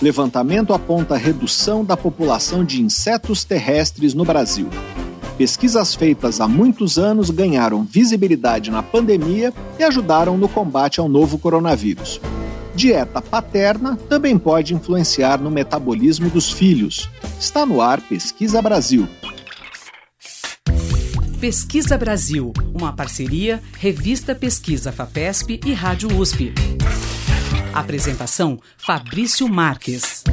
Levantamento aponta redução da população de insetos terrestres no Brasil. Pesquisas feitas há muitos anos ganharam visibilidade na pandemia e ajudaram no combate ao novo coronavírus. Dieta paterna também pode influenciar no metabolismo dos filhos. Está no ar Pesquisa Brasil. Pesquisa Brasil, uma parceria Revista Pesquisa FAPESP e Rádio USP. Apresentação Fabrício Marques.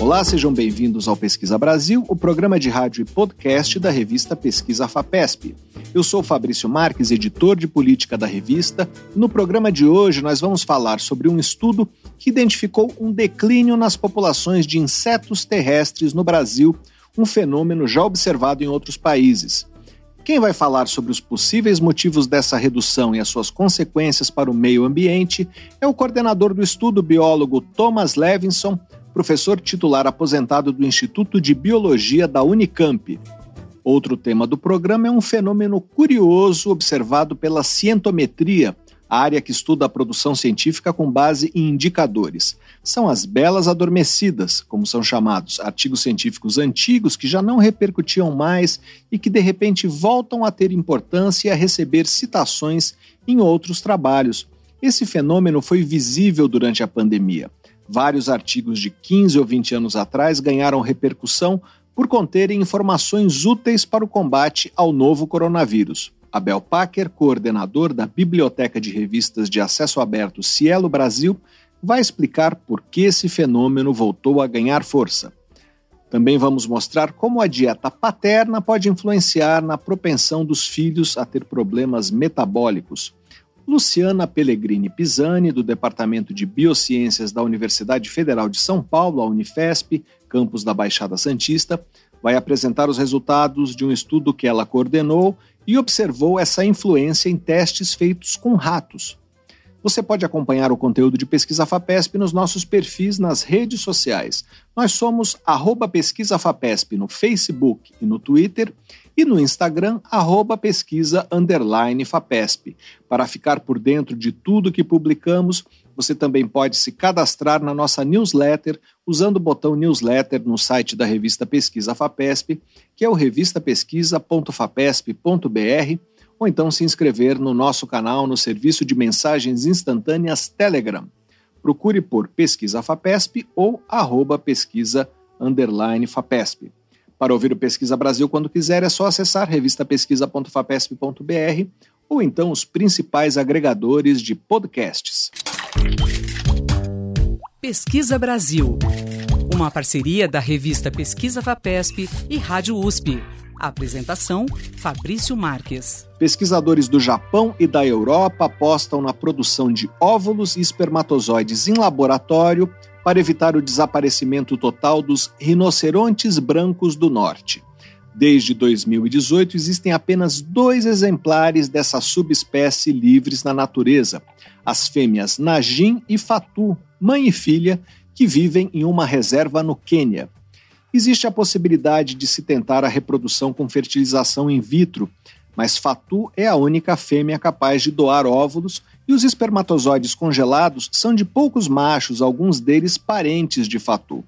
Olá, sejam bem-vindos ao Pesquisa Brasil, o programa de rádio e podcast da revista Pesquisa FAPESP. Eu sou Fabrício Marques, editor de política da revista. No programa de hoje, nós vamos falar sobre um estudo que identificou um declínio nas populações de insetos terrestres no Brasil, um fenômeno já observado em outros países. Quem vai falar sobre os possíveis motivos dessa redução e as suas consequências para o meio ambiente é o coordenador do estudo, biólogo Thomas Levinson, professor titular aposentado do Instituto de Biologia da Unicamp. Outro tema do programa é um fenômeno curioso observado pela cientometria, a área que estuda a produção científica com base em indicadores. São as belas adormecidas, como são chamados, artigos científicos antigos que já não repercutiam mais e que de repente voltam a ter importância e a receber citações em outros trabalhos. Esse fenômeno foi visível durante a pandemia. Vários artigos de 15 ou 20 anos atrás ganharam repercussão por conterem informações úteis para o combate ao novo coronavírus. Abel Packer, coordenador da Biblioteca de Revistas de Acesso Aberto Cielo Brasil, vai explicar por que esse fenômeno voltou a ganhar força. Também vamos mostrar como a dieta paterna pode influenciar na propensão dos filhos a ter problemas metabólicos. Luciana Pellegrini Pisani, do Departamento de Biociências da Universidade Federal de São Paulo, a Unifesp, campus da Baixada Santista, vai apresentar os resultados de um estudo que ela coordenou e observou essa influência em testes feitos com ratos. Você pode acompanhar o conteúdo de Pesquisa FAPESP nos nossos perfis nas redes sociais. Nós somos arroba Pesquisa FAPESP no Facebook e no Twitter e no Instagram, arroba pesquisa FAPESP. Para ficar por dentro de tudo que publicamos, você também pode se cadastrar na nossa newsletter usando o botão newsletter no site da revista Pesquisa FAPESP, que é o revistapesquisa.fapesp.br, ou então se inscrever no nosso canal no serviço de mensagens instantâneas Telegram. Procure por Pesquisa FAPESP ou arroba pesquisa FAPESP. Para ouvir o Pesquisa Brasil quando quiser, é só acessar revistapesquisa.fapesp.br ou então os principais agregadores de podcasts. Pesquisa Brasil. Uma parceria da revista Pesquisa Fapesp e Rádio USP. apresentação: Fabrício Marques. Pesquisadores do Japão e da Europa apostam na produção de óvulos e espermatozoides em laboratório para evitar o desaparecimento total dos rinocerontes brancos do norte. Desde 2018, existem apenas dois exemplares dessa subespécie livres na natureza: as fêmeas Najin e Fatu, mãe e filha, que vivem em uma reserva no Quênia. Existe a possibilidade de se tentar a reprodução com fertilização in vitro, mas Fatu é a única fêmea capaz de doar óvulos e os espermatozoides congelados são de poucos machos, alguns deles parentes de Fatu.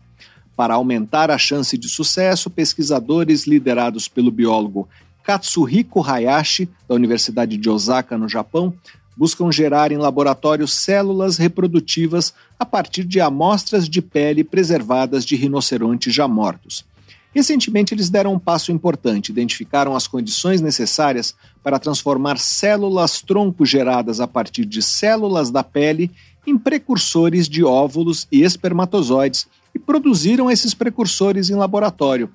Para aumentar a chance de sucesso, pesquisadores liderados pelo biólogo Katsuhiko Hayashi, da Universidade de Osaka, no Japão, buscam gerar em laboratório células reprodutivas a partir de amostras de pele preservadas de rinocerontes já mortos. Recentemente, eles deram um passo importante, identificaram as condições necessárias para transformar células tronco geradas a partir de células da pele em precursores de óvulos e espermatozoides e produziram esses precursores em laboratório.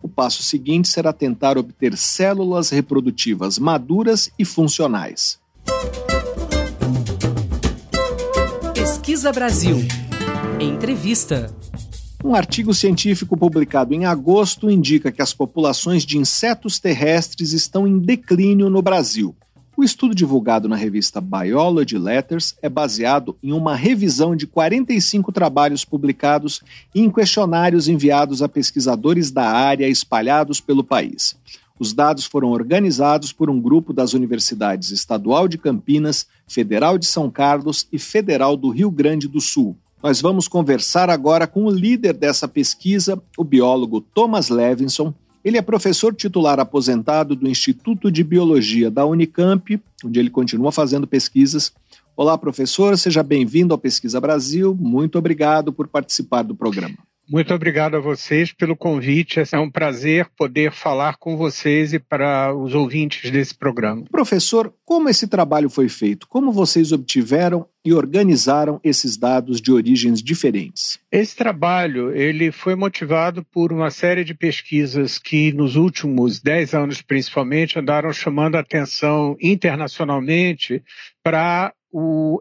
O passo seguinte será tentar obter células reprodutivas maduras e funcionais. Pesquisa Brasil. Entrevista. Um artigo científico publicado em agosto indica que as populações de insetos terrestres estão em declínio no Brasil. O estudo divulgado na revista Biology Letters é baseado em uma revisão de 45 trabalhos publicados e em questionários enviados a pesquisadores da área espalhados pelo país. Os dados foram organizados por um grupo das universidades Estadual de Campinas, Federal de São Carlos e Federal do Rio Grande do Sul. Nós vamos conversar agora com o líder dessa pesquisa, o biólogo Thomas Levinson. Ele é professor titular aposentado do Instituto de Biologia da Unicamp, onde ele continua fazendo pesquisas. Olá, professor, seja bem-vindo ao Pesquisa Brasil. Muito obrigado por participar do programa. Muito obrigado a vocês pelo convite. É um prazer poder falar com vocês e para os ouvintes desse programa. Professor, como esse trabalho foi feito? Como vocês obtiveram e organizaram esses dados de origens diferentes? Esse trabalho ele foi motivado por uma série de pesquisas que nos últimos dez anos, principalmente, andaram chamando a atenção internacionalmente para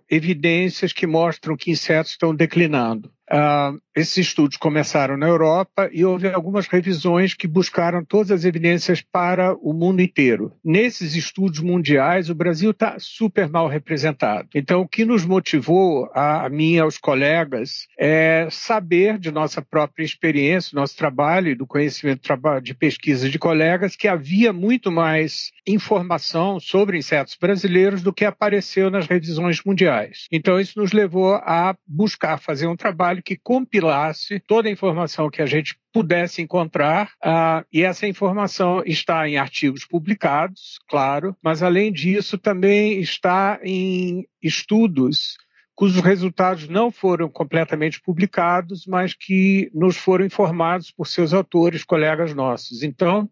evidências que mostram que insetos estão declinando. Uh, esses estudos começaram na Europa e houve algumas revisões que buscaram todas as evidências para o mundo inteiro. Nesses estudos mundiais, o Brasil está super mal representado. Então, o que nos motivou, a, a mim e aos colegas, é saber de nossa própria experiência, nosso trabalho e do conhecimento de pesquisa de colegas que havia muito mais informação sobre insetos brasileiros do que apareceu nas revisões mundiais. Então, isso nos levou a buscar fazer um trabalho que compilasse toda a informação que a gente pudesse encontrar, uh, e essa informação está em artigos publicados, claro, mas além disso também está em estudos cujos resultados não foram completamente publicados, mas que nos foram informados por seus autores, colegas nossos. Então,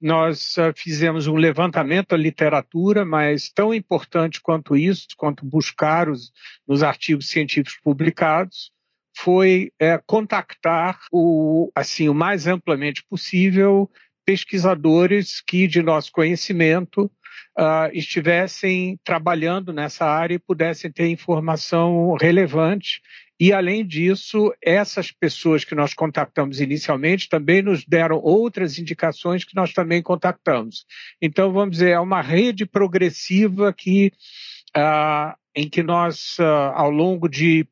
nós uh, fizemos um levantamento da literatura, mas tão importante quanto isso, quanto buscar os, nos artigos científicos publicados, foi é, contactar o, assim, o mais amplamente possível pesquisadores que, de nosso conhecimento, uh, estivessem trabalhando nessa área e pudessem ter informação relevante. E, além disso, essas pessoas que nós contactamos inicialmente também nos deram outras indicações que nós também contactamos. Então, vamos dizer, é uma rede progressiva que, uh, em que nós, uh, ao longo de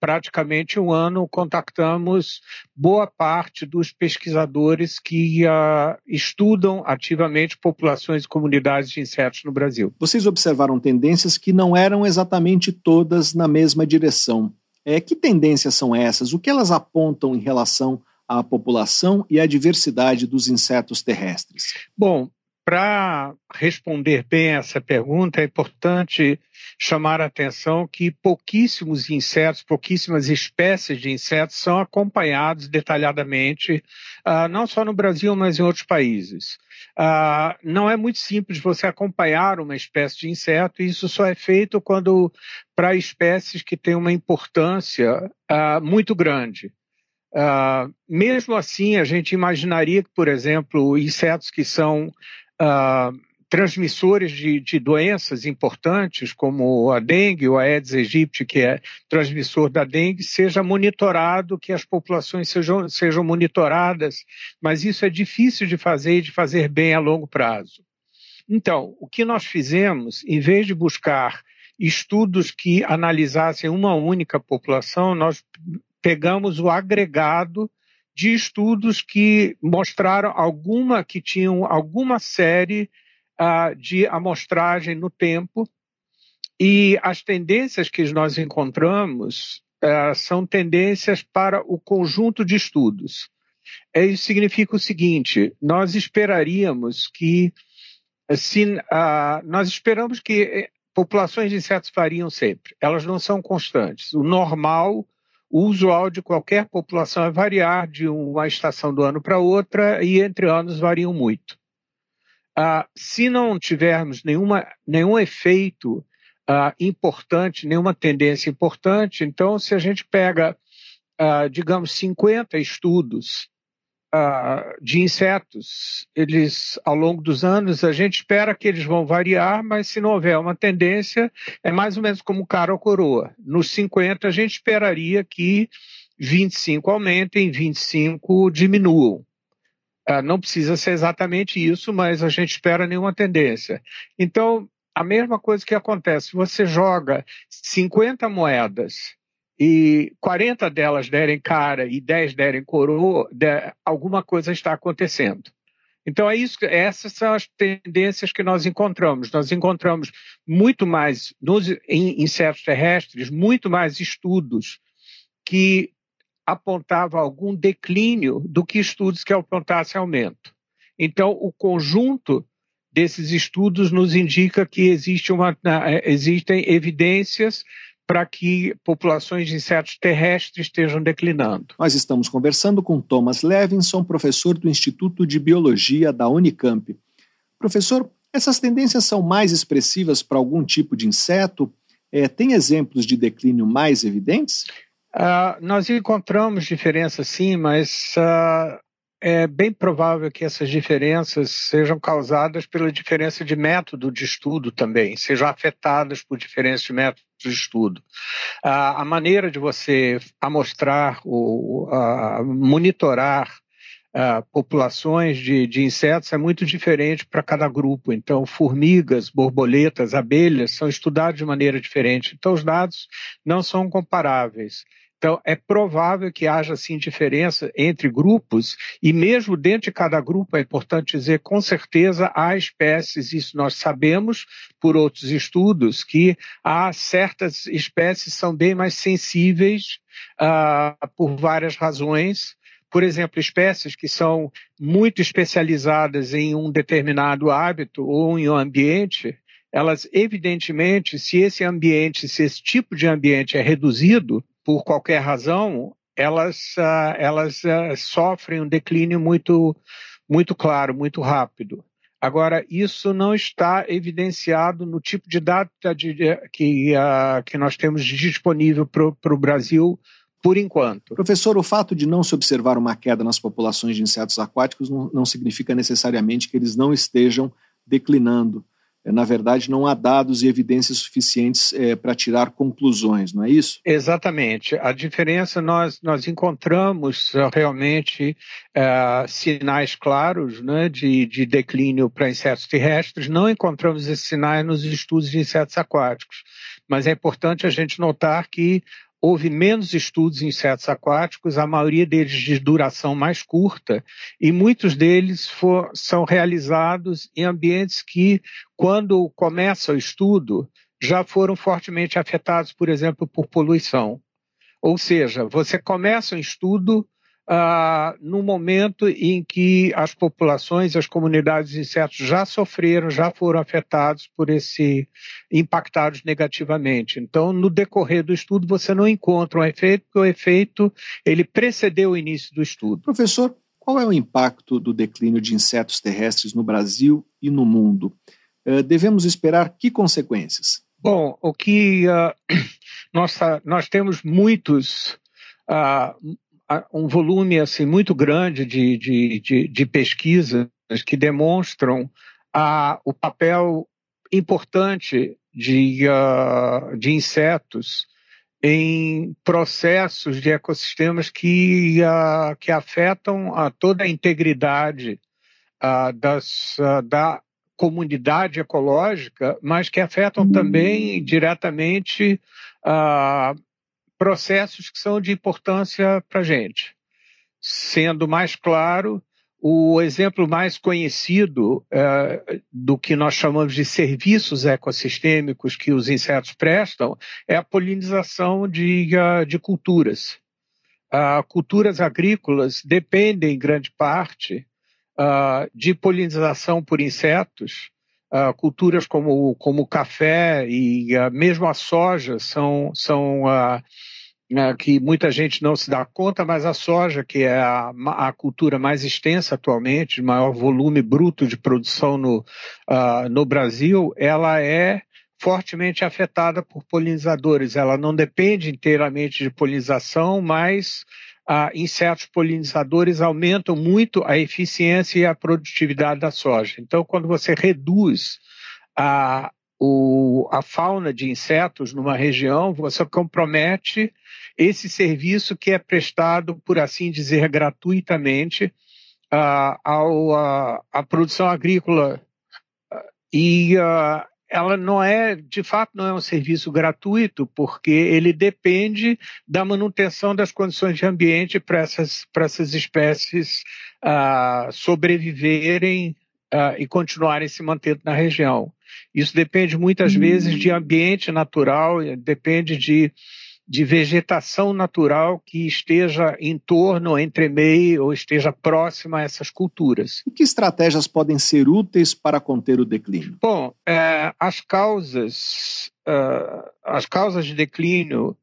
praticamente um ano contactamos boa parte dos pesquisadores que uh, estudam ativamente populações e comunidades de insetos no Brasil. Vocês observaram tendências que não eram exatamente todas na mesma direção. É, que tendências são essas? O que elas apontam em relação à população e à diversidade dos insetos terrestres? Bom, para responder bem essa pergunta, é importante chamar a atenção que pouquíssimos insetos, pouquíssimas espécies de insetos são acompanhados detalhadamente, uh, não só no Brasil, mas em outros países. Uh, não é muito simples você acompanhar uma espécie de inseto, e isso só é feito quando para espécies que têm uma importância uh, muito grande. Uh, mesmo assim, a gente imaginaria que, por exemplo, insetos que são uh, transmissores de, de, doenças importantes, como a dengue a Aedes aegypti, que é transmissor da dengue, seja monitorado, que as populações sejam, sejam monitoradas, mas isso é difícil de fazer e de fazer bem a longo prazo. Então, o que nós fizemos, em vez de buscar estudos que analisassem uma única população, nós pegamos o agregado de estudos que mostraram alguma, que tinham alguma série uh, de amostragem no tempo, e as tendências que nós encontramos uh, são tendências para o conjunto de estudos. Isso significa o seguinte: nós esperaríamos que, assim, uh, nós esperamos que eh, populações de insetos variam sempre, elas não são constantes. O normal o usual de qualquer população é variar de uma estação do ano para outra e entre anos variam muito. Ah, se não tivermos nenhuma, nenhum efeito ah, importante, nenhuma tendência importante, então se a gente pega, ah, digamos, 50 estudos uh, de insetos, eles, ao longo dos anos, a gente espera que eles vão variar, mas se não houver uma tendência, é mais ou menos como cara ou coroa. Nos 50, a gente esperaria que 25 aumentem, 25 diminuam. Uh, não precisa ser exatamente isso, mas a gente espera nenhuma tendência. Então, a mesma coisa que acontece, você joga 50 moedas e 40 delas derem cara e 10 derem coroa, alguma coisa está acontecendo. Então, é isso, essas são as tendências que nós encontramos. Nós encontramos muito mais, nos, em insetos terrestres, muito mais estudos que apontavam algum declínio do que estudos que apontassem aumento. Então, o conjunto desses estudos nos indica que existe uma, existem evidências para que populações de insetos terrestres estejam declinando. Nós estamos conversando com Thomas Levinson, professor do Instituto de Biologia da Unicamp. Professor, essas tendências são mais expressivas para algum tipo de inseto? É, tem exemplos de declínio mais evidentes? Uh, nós encontramos diferenças sim, mas uh, é bem provável que essas diferenças sejam causadas pela diferença de método de estudo também, sejam afetadas por diferenças de método de estudo. a maneira de você amostrar ou monitorar populações de, de, insetos é muito diferente para cada grupo. Então, formigas, borboletas, abelhas são estudados de maneira diferente. Então, os dados não são comparáveis. Então, é provável que haja, sim, diferença entre grupos, e mesmo dentro de cada grupo, é importante dizer, com certeza há espécies, isso nós sabemos por outros estudos, que há certas espécies são bem mais sensíveis uh, por várias razões. Por exemplo, espécies que são muito especializadas em um determinado hábito ou em um ambiente, elas, evidentemente, se esse ambiente, se esse tipo de ambiente é reduzido, por qualquer razão, elas, uh, elas uh, sofrem um declínio muito, muito claro, muito rápido. Agora, isso não está evidenciado no tipo de data de, que, uh, que nós temos disponível para o Brasil por enquanto. Professor, o fato de não se observar uma queda nas populações de insetos aquáticos não, não significa necessariamente que eles não estejam declinando. É, na verdade, não há dados e evidências suficientes é, para tirar conclusões, não é isso? Exatamente. A diferença, nós, nós encontramos uh, realmente uh, sinais claros né, de, de declínio para insetos terrestres, não encontramos esses sinais nos estudos de insetos aquáticos. Mas é importante a gente notar que houve menos estudos em insetos aquáticos, a maioria deles de duração mais curta, e muitos deles for, são realizados em ambientes que, quando começa o estudo, já foram fortemente afetados, por exemplo, por poluição. Ou seja, você começa um estudo ah, no momento em que as populações, as comunidades de insetos já sofreram, já foram afetados por esse, impactados negativamente. Então, no decorrer do estudo, você não encontra um efeito, porque o efeito, ele precedeu o início do estudo. Professor, qual é o impacto do declínio de insetos terrestres no Brasil e no mundo? Uh, devemos esperar que consequências? Bom, o que uh, nós, nós temos muitos uh, um volume assim muito grande de, de, de, de pesquisas que demonstram a, o papel importante de, uh, de insetos em processos de ecossistemas que, uh, que afetam a toda a integridade uh, das, da comunidade ecológica, mas que afetam também diretamente processos que são de importância para a gente. Sendo mais claro, o exemplo mais conhecido é, do que nós chamamos de serviços ecossistêmicos que os insetos prestam é a polinização de, uh, de culturas. Uh, culturas agrícolas dependem, em grande parte, uh, de polinização por insetos, Uh, culturas como, como o café e uh, mesmo a soja são, são uh, que muita gente não se dá conta, mas a soja, que é a, a cultura mais extensa atualmente, de maior volume bruto de produção no, no Brasil, ela é fortemente afetada por polinizadores. Ela não depende inteiramente de polinização, mas ah, insetos polinizadores aumentam muito a eficiência e a produtividade da soja. Então, quando você reduz a, o, a fauna de insetos numa região, você compromete esse serviço que é prestado, por assim dizer, gratuitamente uh, ao, uh, à produção agrícola. E ela não é, de fato, não é um serviço gratuito, porque ele depende da manutenção das condições de ambiente para essas, essas espécies uh, sobreviverem uh, e continuarem se mantendo na região. Isso depende muitas uhum. vezes de ambiente natural, depende de de vegetação natural que esteja em torno, entre meio ou esteja próxima a essas culturas. E que estratégias podem ser úteis para conter o declínio? Bom, é, as causas, uh, as causas de declínio,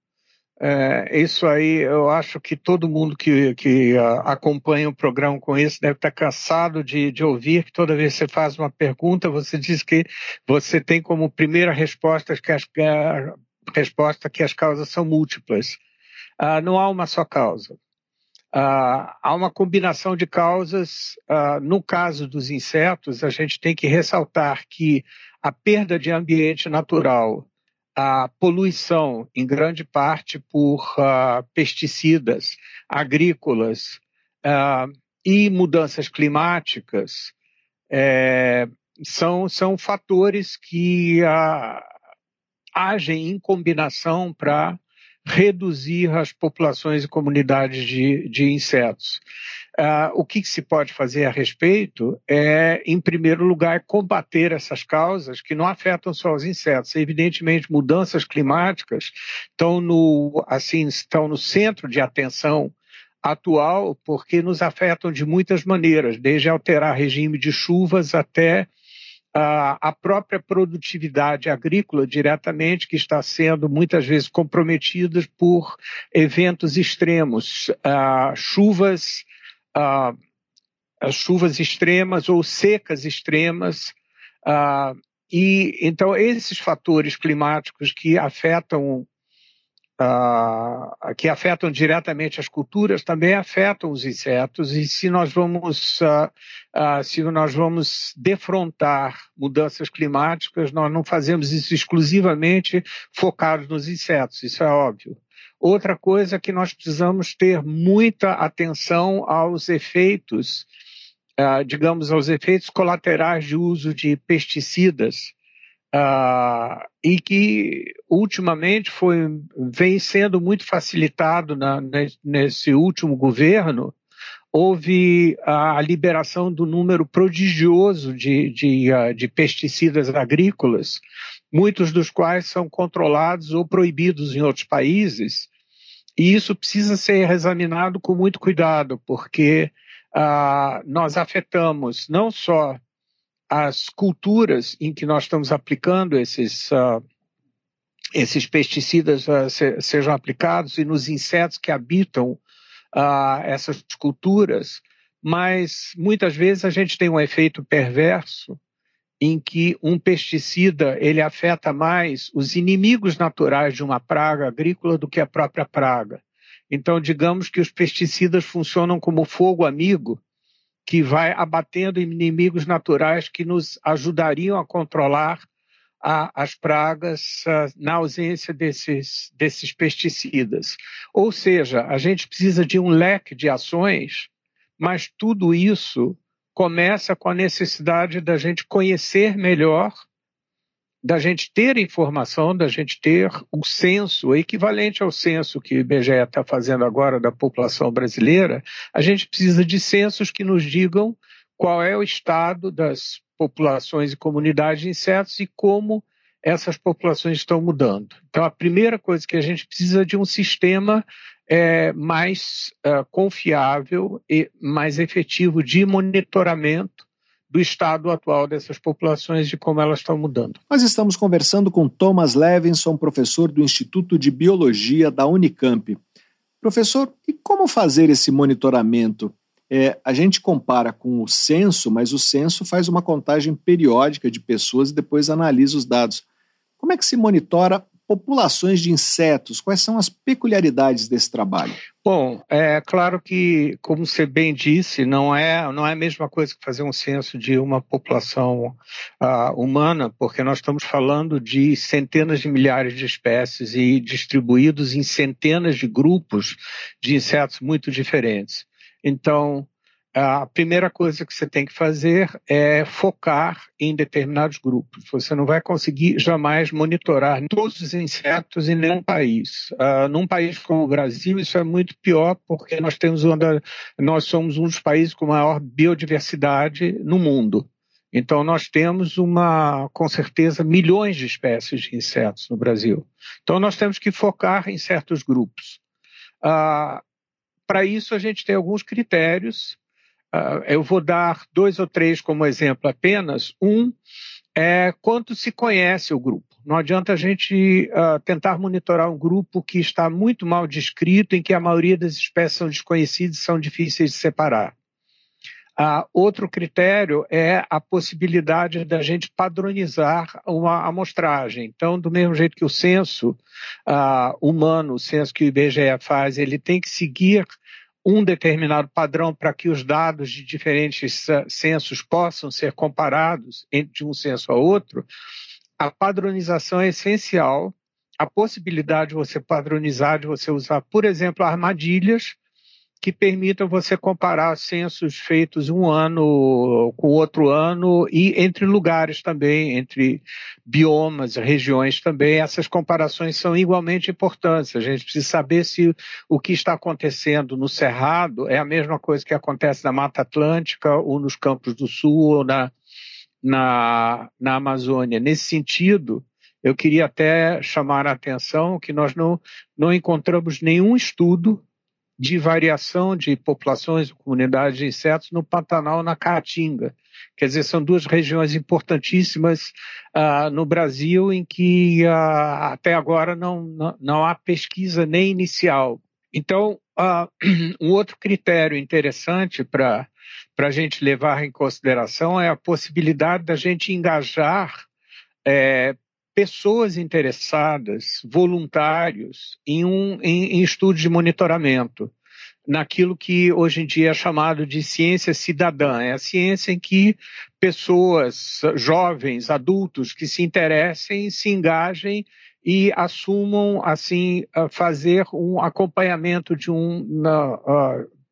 é, isso aí eu acho que todo mundo que, que uh, acompanha o programa com isso deve estar cansado de, de ouvir que toda vez que você faz uma pergunta, você diz que você tem como primeira resposta que as, resposta que as causas são múltiplas. Uh, não há uma só causa. Uh, há uma combinação de causas. Uh, no caso dos insetos, a gente tem que ressaltar que a perda de ambiente natural, a poluição, em grande parte por pesticidas agrícolas e mudanças climáticas, é, são, são fatores que agem em combinação para reduzir as populações e comunidades de, de insetos. Uh, o que, que, se pode fazer a respeito é, em primeiro lugar, combater essas causas que não afetam só os insetos. Evidentemente, mudanças climáticas estão no, assim, estão no centro de atenção atual, porque nos afetam de muitas maneiras, desde alterar regime de chuvas até a própria produtividade agrícola diretamente, que está sendo muitas vezes comprometida por eventos extremos, chuvas, chuvas extremas ou secas extremas. e então esses fatores climáticos que afetam uh, que afetam diretamente as culturas também afetam os insetos e se nós vamos uh, uh, se nós vamos defrontar mudanças climáticas nós não fazemos isso exclusivamente focados nos insetos isso é óbvio. Outra coisa é que nós precisamos ter muita atenção aos efeitos digamos aos efeitos colaterais de uso de pesticidas Uh, e que ultimamente foi, vem sendo muito facilitado na, nesse último governo, houve a liberação do número prodigioso de, de, uh, de pesticidas agrícolas, muitos dos quais são controlados ou proibidos em outros países, e isso precisa ser examinado com muito cuidado, porque uh, nós afetamos não só as culturas em que nós estamos aplicando esses, uh, esses pesticidas uh, se, sejam aplicados e nos insetos que habitam uh, essas culturas, mas muitas vezes a gente tem um efeito perverso em que um pesticida ele afeta mais os inimigos naturais de uma praga agrícola do que a própria praga. Então, digamos que os pesticidas funcionam como fogo amigo que vai abatendo inimigos naturais que nos ajudariam a controlar a, as pragas a, na ausência desses, desses pesticidas. Ou seja, a gente precisa de um leque de ações, mas tudo isso começa com a necessidade da gente conhecer melhor da gente ter informação, da gente ter o censo, o equivalente ao censo que o IBGE está fazendo agora da população brasileira, a gente precisa de censos que nos digam qual é o estado das populações e comunidades de insetos e como essas populações estão mudando. Então, a primeira coisa que a gente precisa de um sistema é, mais uh, confiável e mais efetivo de monitoramento do estado atual dessas populações e como elas estão mudando. Nós estamos conversando com Thomas Levinson, professor do Instituto de Biologia da Unicamp. Professor, e como fazer esse monitoramento? É, a gente compara com o censo, mas o censo faz uma contagem periódica de pessoas e depois analisa os dados. Como é que se monitora populações de insetos? Quais são as peculiaridades desse trabalho? Bom, é claro que, como você bem disse, não é, não é a mesma coisa que fazer um censo de uma população uh, humana, porque nós estamos falando de centenas de milhares de espécies e distribuídos em centenas de grupos de insetos muito diferentes. Então, a primeira coisa que você tem que fazer é focar em determinados grupos. Você não vai conseguir jamais monitorar todos os insetos em nenhum país. Uh, num país como o Brasil, isso é muito pior porque nós temos uma, nós somos um dos países com maior biodiversidade no mundo. Então nós temos uma, com certeza, milhões de espécies de insetos no Brasil. Então nós temos que focar em certos grupos. Uh, Para isso a gente tem alguns critérios eu vou dar dois ou três como exemplo apenas. Um é quanto se conhece o grupo. Não adianta a gente uh, tentar monitorar um grupo que está muito mal descrito, em que a maioria das espécies são desconhecidas e são difíceis de separar. Uh, outro critério é a possibilidade da gente padronizar uma amostragem. Então, do mesmo jeito que o censo uh, humano, o censo que o IBGE faz, ele tem que seguir um determinado padrão para que os dados de diferentes censos possam ser comparados de um censo a outro, a padronização é essencial. A possibilidade de você padronizar, de você usar, por exemplo, armadilhas que permitam você comparar censos feitos um ano com outro ano e entre lugares também, entre biomas, regiões também. Essas comparações são igualmente importantes. A gente precisa saber se o que está acontecendo no Cerrado é a mesma coisa que acontece na Mata Atlântica ou nos Campos do Sul ou na, na, na Amazônia. Nesse sentido, eu queria até chamar a atenção que nós não, não encontramos nenhum estudo de variação de populações, comunidades de insetos no Pantanal, na Caatinga. Quer dizer, são duas regiões importantíssimas uh, no Brasil em que uh, até agora não, não, não, há pesquisa nem inicial. Então, uh, um outro critério interessante para a gente levar em consideração é a possibilidade da gente engajar é, pessoas interessadas, voluntários, em, um, em, em estudos de monitoramento, naquilo que hoje em dia é chamado de ciência cidadã. É a ciência em que pessoas, jovens, adultos que se interessem, se engajem e assumam, assim, fazer um acompanhamento de um,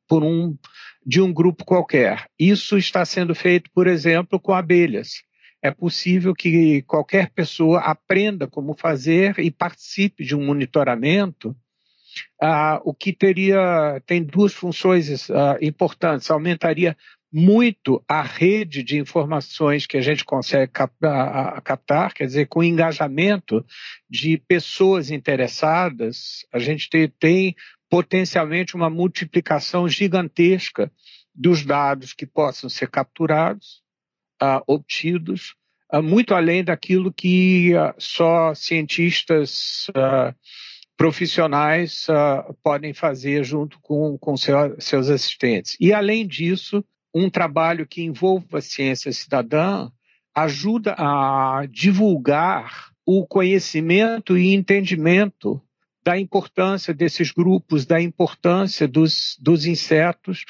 por um, de um grupo qualquer. Isso está sendo feito, por exemplo, com abelhas é possível que qualquer pessoa aprenda como fazer e participe de um monitoramento, ah, o que teria tem duas funções ah, importantes. Aumentaria muito a rede de informações que a gente consegue captar, captar, quer dizer, com o engajamento de pessoas interessadas, a gente tem potencialmente uma multiplicação gigantesca dos dados que possam ser capturados uh, obtidos, uh, muito além daquilo que uh, só cientistas profissionais podem fazer junto com, com seu, seus assistentes. E, além disso, um trabalho que envolva ciência cidadã ajuda a divulgar o conhecimento e entendimento da importância desses grupos, da importância dos, dos insetos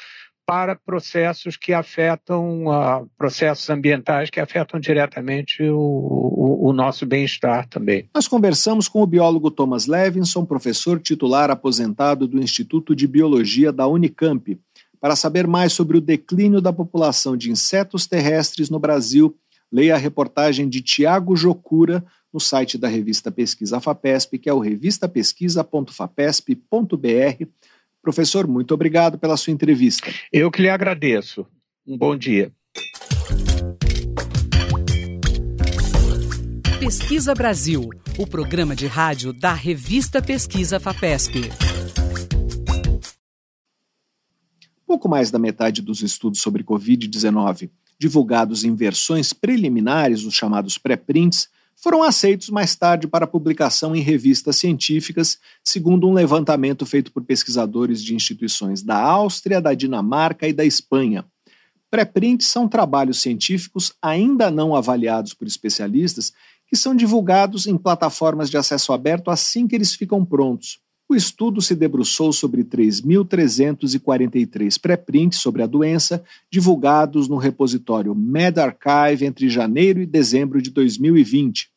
para processos que afetam, uh, processos ambientais que afetam diretamente o, o, o nosso bem-estar também. Nós conversamos com o biólogo Thomas Levinson, professor titular aposentado do Instituto de Biologia da Unicamp, para saber mais sobre o declínio da população de insetos terrestres no Brasil. Leia a reportagem de Tiago Jocura no site da revista Pesquisa FAPESP, que é o revistapesquisa.fapesp.br Professor, muito obrigado pela sua entrevista. Eu que lhe agradeço. Um bom dia. Pesquisa Brasil, o programa de rádio da revista Pesquisa FAPESP. Pouco mais da metade dos estudos sobre Covid-19, divulgados em versões preliminares, os chamados pré-prints, foram aceitos mais tarde para publicação em revistas científicas, segundo um levantamento feito por pesquisadores de instituições da Áustria, da Dinamarca e da Espanha. Pré-prints são trabalhos científicos ainda não avaliados por especialistas que são divulgados em plataformas de acesso aberto assim que eles ficam prontos. O estudo se debruçou sobre 3.343 pré-prints sobre a doença, divulgados no repositório medRxiv entre janeiro e dezembro de 2020.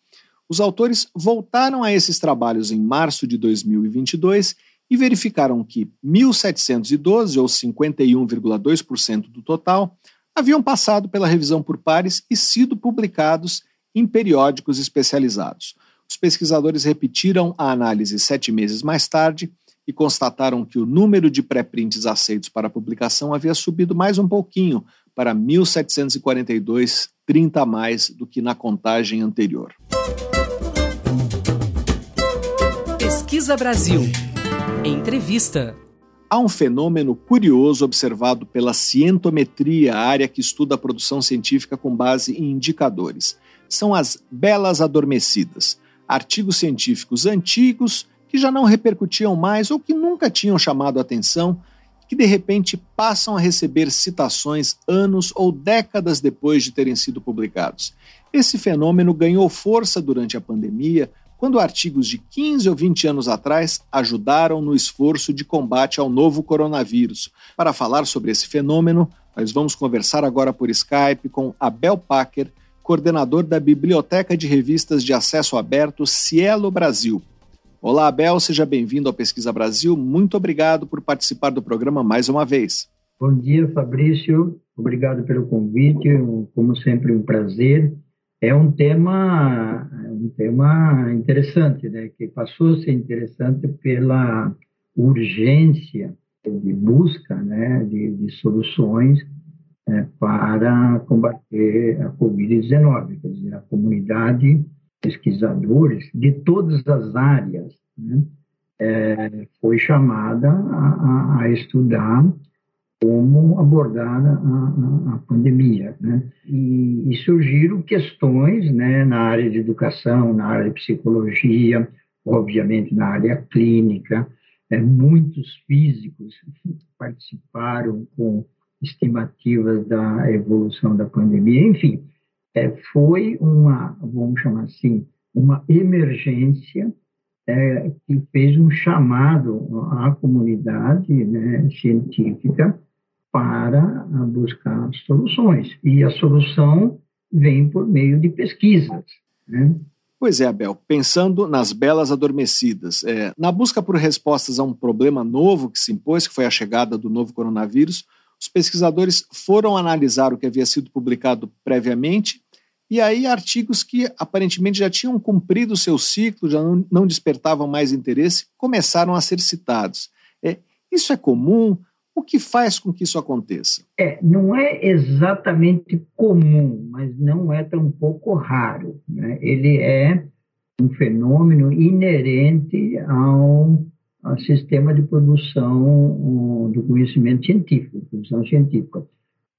Os autores voltaram a esses trabalhos em março de 2022 e verificaram que 1.712, ou 51,2% do total, haviam passado pela revisão por pares e sido publicados em periódicos especializados. Os pesquisadores repetiram a análise sete meses mais tarde e constataram que o número de pré-prints aceitos para publicação havia subido mais um pouquinho, para 1.742, 30 a mais do que na contagem anterior. Pesquisa Brasil. Entrevista. Há um fenômeno curioso observado pela cientometria, a área que estuda a produção científica com base em indicadores. São as belas adormecidas, artigos científicos antigos que já não repercutiam mais ou que nunca tinham chamado atenção que de repente passam a receber citações anos ou décadas depois de terem sido publicados. Esse fenômeno ganhou força durante a pandemia, quando artigos de 15 ou 20 anos atrás ajudaram no esforço de combate ao novo coronavírus. Para falar sobre esse fenômeno, nós vamos conversar agora por Skype com Abel Packer, coordenador da Biblioteca de Revistas de Acesso Aberto Cielo Brasil. Olá, Abel, seja bem-vindo ao Pesquisa Brasil. Muito obrigado por participar do programa mais uma vez. Bom dia, Fabrício. Obrigado pelo convite. Como sempre, um prazer. É um tema, um tema interessante, né? Que passou a ser interessante pela urgência de busca, né? De, de soluções é, para combater a Covid-19. Quer dizer, a comunidade pesquisadores de todas as áreas, né, é, foi chamada a, a, estudar como abordar a, a, pandemia. Né? E, e, surgiram questões né, na área de educação, na área de psicologia, obviamente na área clínica. É, muitos físicos participaram com estimativas da evolução da pandemia. Enfim, é, foi uma, vamos chamar assim, uma emergência é, que fez um chamado à comunidade né, científica para buscar soluções. E a solução vem por meio de pesquisas. Né? Pois é, Abel, pensando nas belas adormecidas, é, na busca por respostas a um problema novo que se impôs, que foi a chegada do novo coronavírus, os pesquisadores foram analisar o que havia sido publicado previamente e aí, artigos que aparentemente já tinham cumprido o seu ciclo, já não, despertavam mais interesse, começaram a ser citados. É, isso é comum? O que faz com que isso aconteça? É, não é exatamente comum, mas não é tão pouco raro. Né? Ele é um fenômeno inerente ao, ao sistema de produção do conhecimento científico, produção científica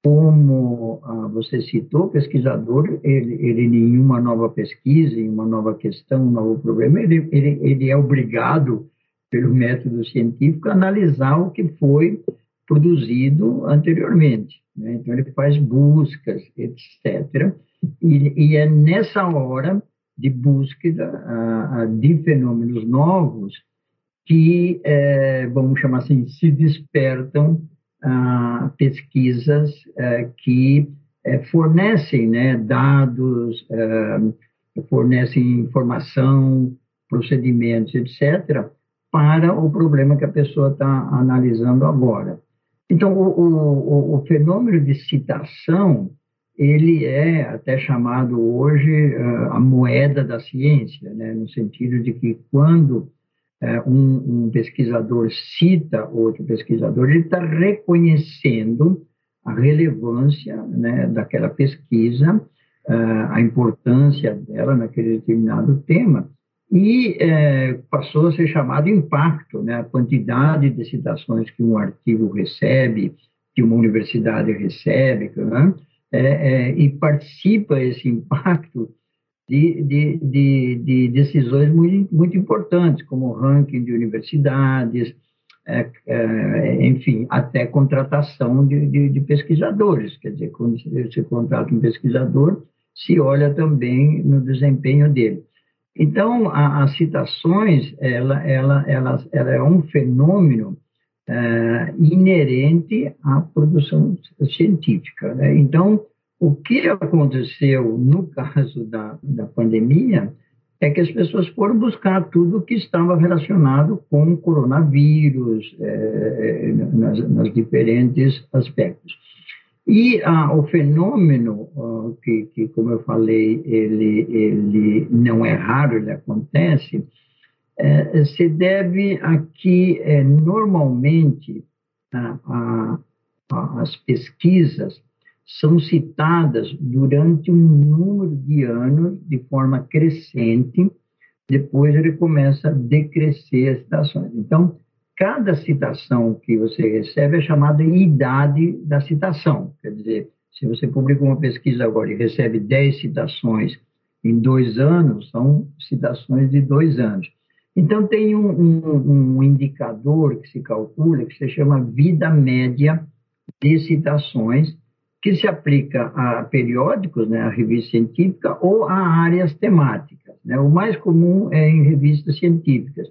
como ah, você citou, o pesquisador, ele, ele em uma nova pesquisa, em uma nova questão, um novo problema, ele, ele, ele é obrigado, pelo método científico, a analisar o que foi produzido anteriormente. Né? Então, ele faz buscas, etc. E, e é nessa hora de búsqueda ah, de fenômenos novos que, eh, vamos chamar assim, se despertam ah, pesquisas eh, que eh, fornecem né, dados, fornecem informação, procedimentos, etc., para o problema que a pessoa está analisando agora. Então, o, o, o, fenômeno de citação, ele é até chamado hoje uh, a moeda da ciência, né? no sentido de que quando é, um, um, pesquisador cita outro pesquisador, ele está reconhecendo a relevância né, daquela pesquisa, é, a importância dela naquele determinado tema, e é, passou a ser chamado impacto, né, a quantidade de citações que um artigo recebe, que uma universidade recebe, né, é, é, e participa esse impacto de, de, de, de decisões muito, muito importantes, como ranking de universidades, é, é, enfim, até contratação de, de, de, pesquisadores. Quer dizer, quando você contrata um pesquisador, se olha também no desempenho dele. Então, as citações, ela, ela, ela, ela é um fenômeno é, inerente à produção científica. Né? Então, o que aconteceu no caso da, da pandemia é que as pessoas foram buscar tudo que estava relacionado com o coronavírus, é, nas, nas, diferentes aspectos. E ah, o fenômeno, ah, que, que, como eu falei, ele, ele não é raro, ele acontece, é, se deve a que, é, normalmente, a, a, as pesquisas são citadas durante um número de anos de forma crescente, depois ele começa a decrescer as citações. Então, cada citação que você recebe é chamada idade da citação. Quer dizer, se você publica uma pesquisa agora e recebe 10 citações em dois anos, são citações de dois anos. Então, tem um, um, um indicador que se calcula que se chama vida média de citações, que se aplica a periódicos, né, a revista científica, ou a áreas temáticas. Né? O mais comum é em revistas científicas.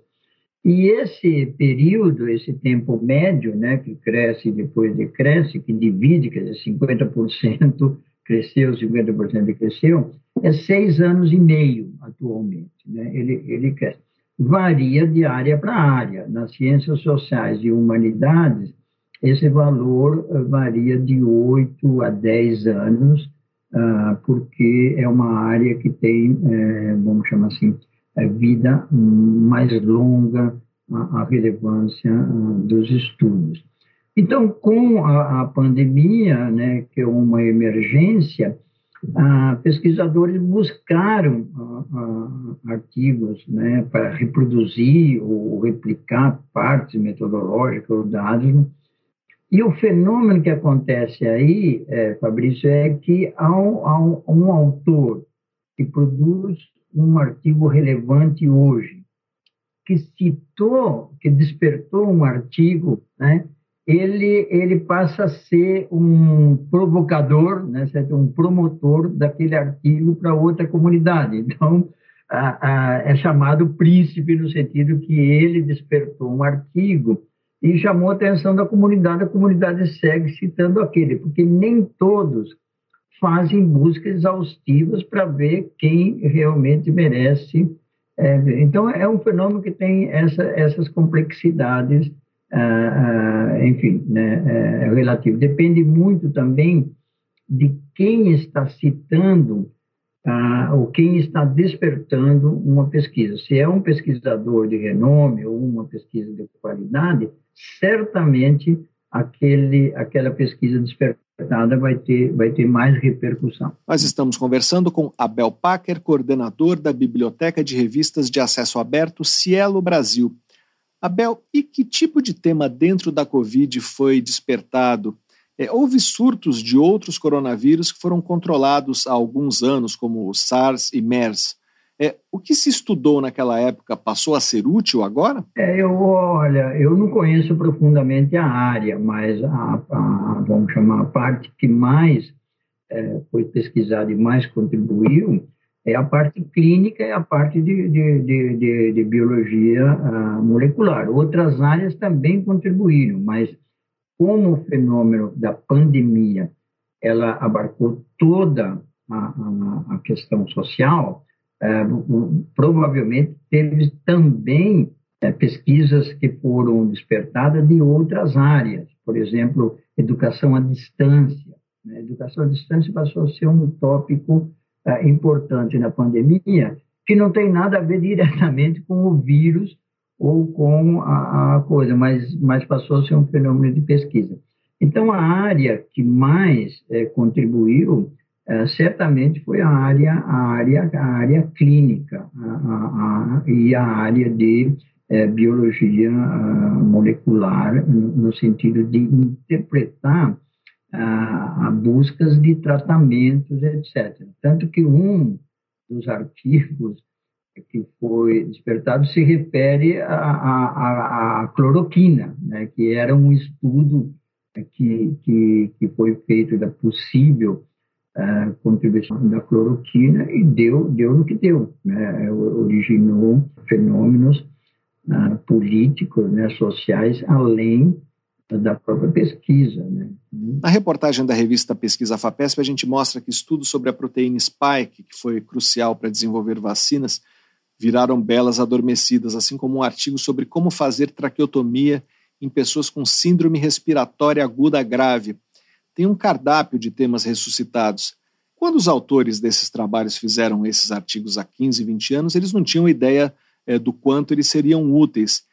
E esse período, esse tempo médio, né, que cresce e depois decresce, que divide, quer dizer, 50% cresceu, 50% decresceu, é seis anos e meio atualmente. Né? Ele, ele cresce. Varia de área para área. Nas ciências sociais e humanidades, esse valor eh, varia de 8 a 10 anos, ah, porque é uma área que tem, eh, vamos chamar assim, vida mais longa, a relevância ah, dos estudos. Então, com a, pandemia, né, que é uma emergência, ah, pesquisadores buscaram artigos né, para reproduzir ou replicar partes metodológicas ou dados e o fenômeno que acontece aí, é, Fabrício, é que há um, há um, autor que produz um artigo relevante hoje, que citou, que despertou um artigo, né? ele, ele passa a ser um provocador, né, um promotor daquele artigo para outra comunidade. Então, a, a, é chamado príncipe no sentido que ele despertou um artigo e chamou a atenção da comunidade, a comunidade segue citando aquele, porque nem todos fazem buscas exaustivas para ver quem realmente merece. É, então, é um fenômeno que tem essa, essas complexidades, ah, ah, enfim, né, é, relativo. Depende muito também de quem está citando ah, ou quem está despertando uma pesquisa. Se é um pesquisador de renome ou uma pesquisa de qualidade, certamente aquele, aquela pesquisa despertada vai ter, vai ter mais repercussão. Nós estamos conversando com Abel Packer, coordenador da Biblioteca de Revistas de Acesso Aberto Cielo Brasil. Abel, e que tipo de tema dentro da Covid foi despertado? É, houve surtos de outros coronavírus que foram controlados há alguns anos, como o SARS e MERS. É, o que se estudou naquela época passou a ser útil agora? É, eu, olha, eu não conheço profundamente a área, mas a, a vamos chamar a parte que mais é, foi pesquisada e mais contribuiu é a parte clínica e a parte de, de, de, de, biologia uh, molecular. Outras áreas também contribuíram, mas como o fenômeno da pandemia ela abarcou toda a, a, a questão social, é, provavelmente teve também é, pesquisas que foram despertadas de outras áreas, por exemplo, educação à distância. Né? Educação à distância passou a ser um tópico é, importante na pandemia, que não tem nada a ver diretamente com o vírus ou com a, a coisa, mas, mas passou a ser um fenômeno de pesquisa. Então, a área que mais é, contribuiu é, certamente foi a área, a área, a área clínica a, a, e a área de é, biologia molecular, no sentido de interpretar a, buscas de tratamentos, etc. Tanto que um dos artigos que foi despertado se refere à cloroquina, né, que era um estudo que, que, que foi feito da possível a contribuição da cloroquina e deu, deu no que deu. Né? Originou fenômenos uh, políticos, né, sociais, além da própria pesquisa. Né? Na reportagem da revista Pesquisa FAPESP, a gente mostra que estudos sobre a proteína spike, que foi crucial para desenvolver vacinas, viraram belas adormecidas, assim como um artigo sobre como fazer traqueotomia em pessoas com síndrome respiratória aguda grave. Tem um cardápio de temas ressuscitados. Quando os autores desses trabalhos fizeram esses artigos há 15, 20 anos, eles não tinham ideia é, do quanto eles seriam úteis.